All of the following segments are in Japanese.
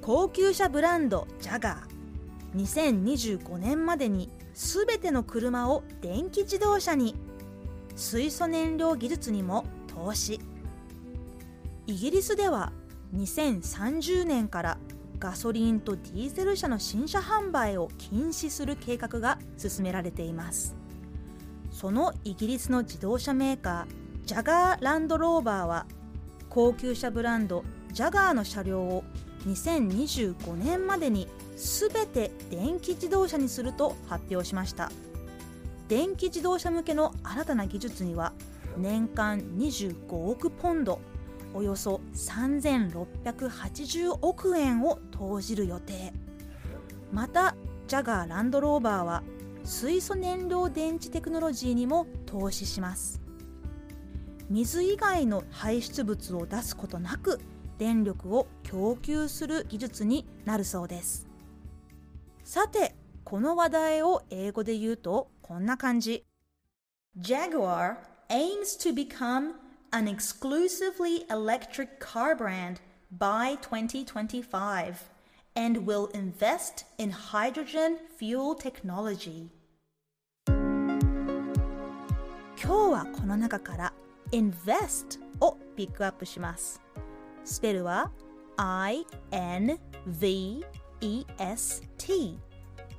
高級車ブランドジャガー。2025年までに全ての車を電気自動車に。水素燃料技術にも投資。イギリスでは2030年からガソリンとディーゼル車の新車販売を禁止する計画が進められています。そのイギリスの自動車メーカージャガーランドローバーは高級車ブランドジャガーの車両を2025年までに全て電気自動車にすると発表しました。電気自動車向けの新たな技術には年間25億ポンドおよそ3680億円を投じる予定。またジャガーランドローバーは水素燃料電池テクノロジーにも投資します。水以外の排出物を出すことなく電力を供給する技術になるそうですさてこの話題を英語で言うとこんな感じ Jaguar aims to become an exclusively electric car brand by 2025 and will invest in hydrogen fuel technology 今日はこの中から invest をピックアップしますスペルは I-N-V-E-S-T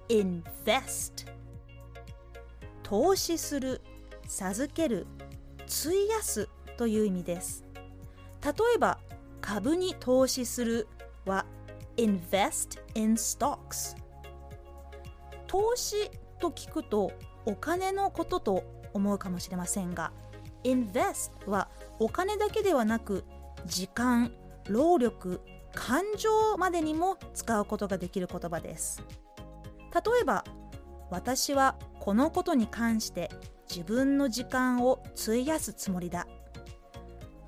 invest 投資する。授ける。費やす。という意味です。例えば株に投資するは invest in stocks 投資と聞くとお金のことと思うかもしれませんが invest はお金だけではなく時間労力感情までにも使うことができる言葉です。例えば私はこのことに関して自分の時間を費やすつもりだ。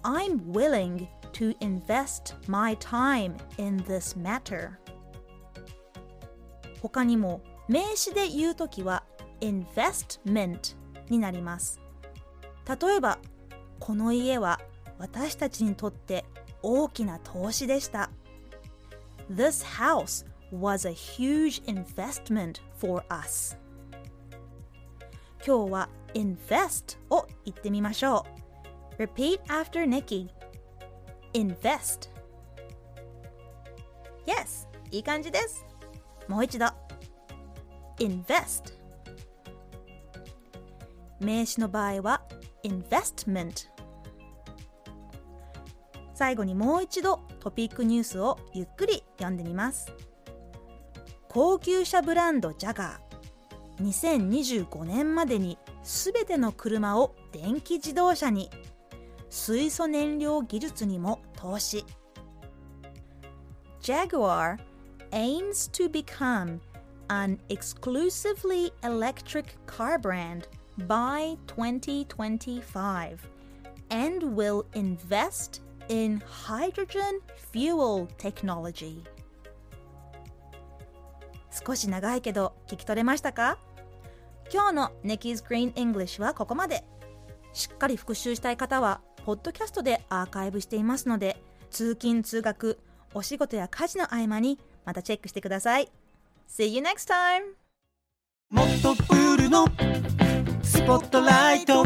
I'm willing to invest my time in this matter. 他にも名詞で言うときは investment になります。例えばこの家は私たちにとって大きな投資でした This house was a huge investment for us 今日は invest を言ってみましょう Repeat after Nikki invest Yes いい感じですもう一度 invest 名詞の場合は investment 最後にもう一度トピックニュースをゆっくり読んでみます。高級車ブランドジャガー。2025年までにすべての車を電気自動車に。水素燃料技術にも投資。Jaguar aims to become an exclusively electric car brand by 2025 and will invest in hydrogen fuel technology. 少し長いけど聞き取れましたか？今日の Nikki's Green English はここまで。しっかり復習したい方はポッドキャストでアーカイブしていますので通勤通学お仕事や家事の合間にまたチェックしてください。See you next time! もっとプールのスポットライト。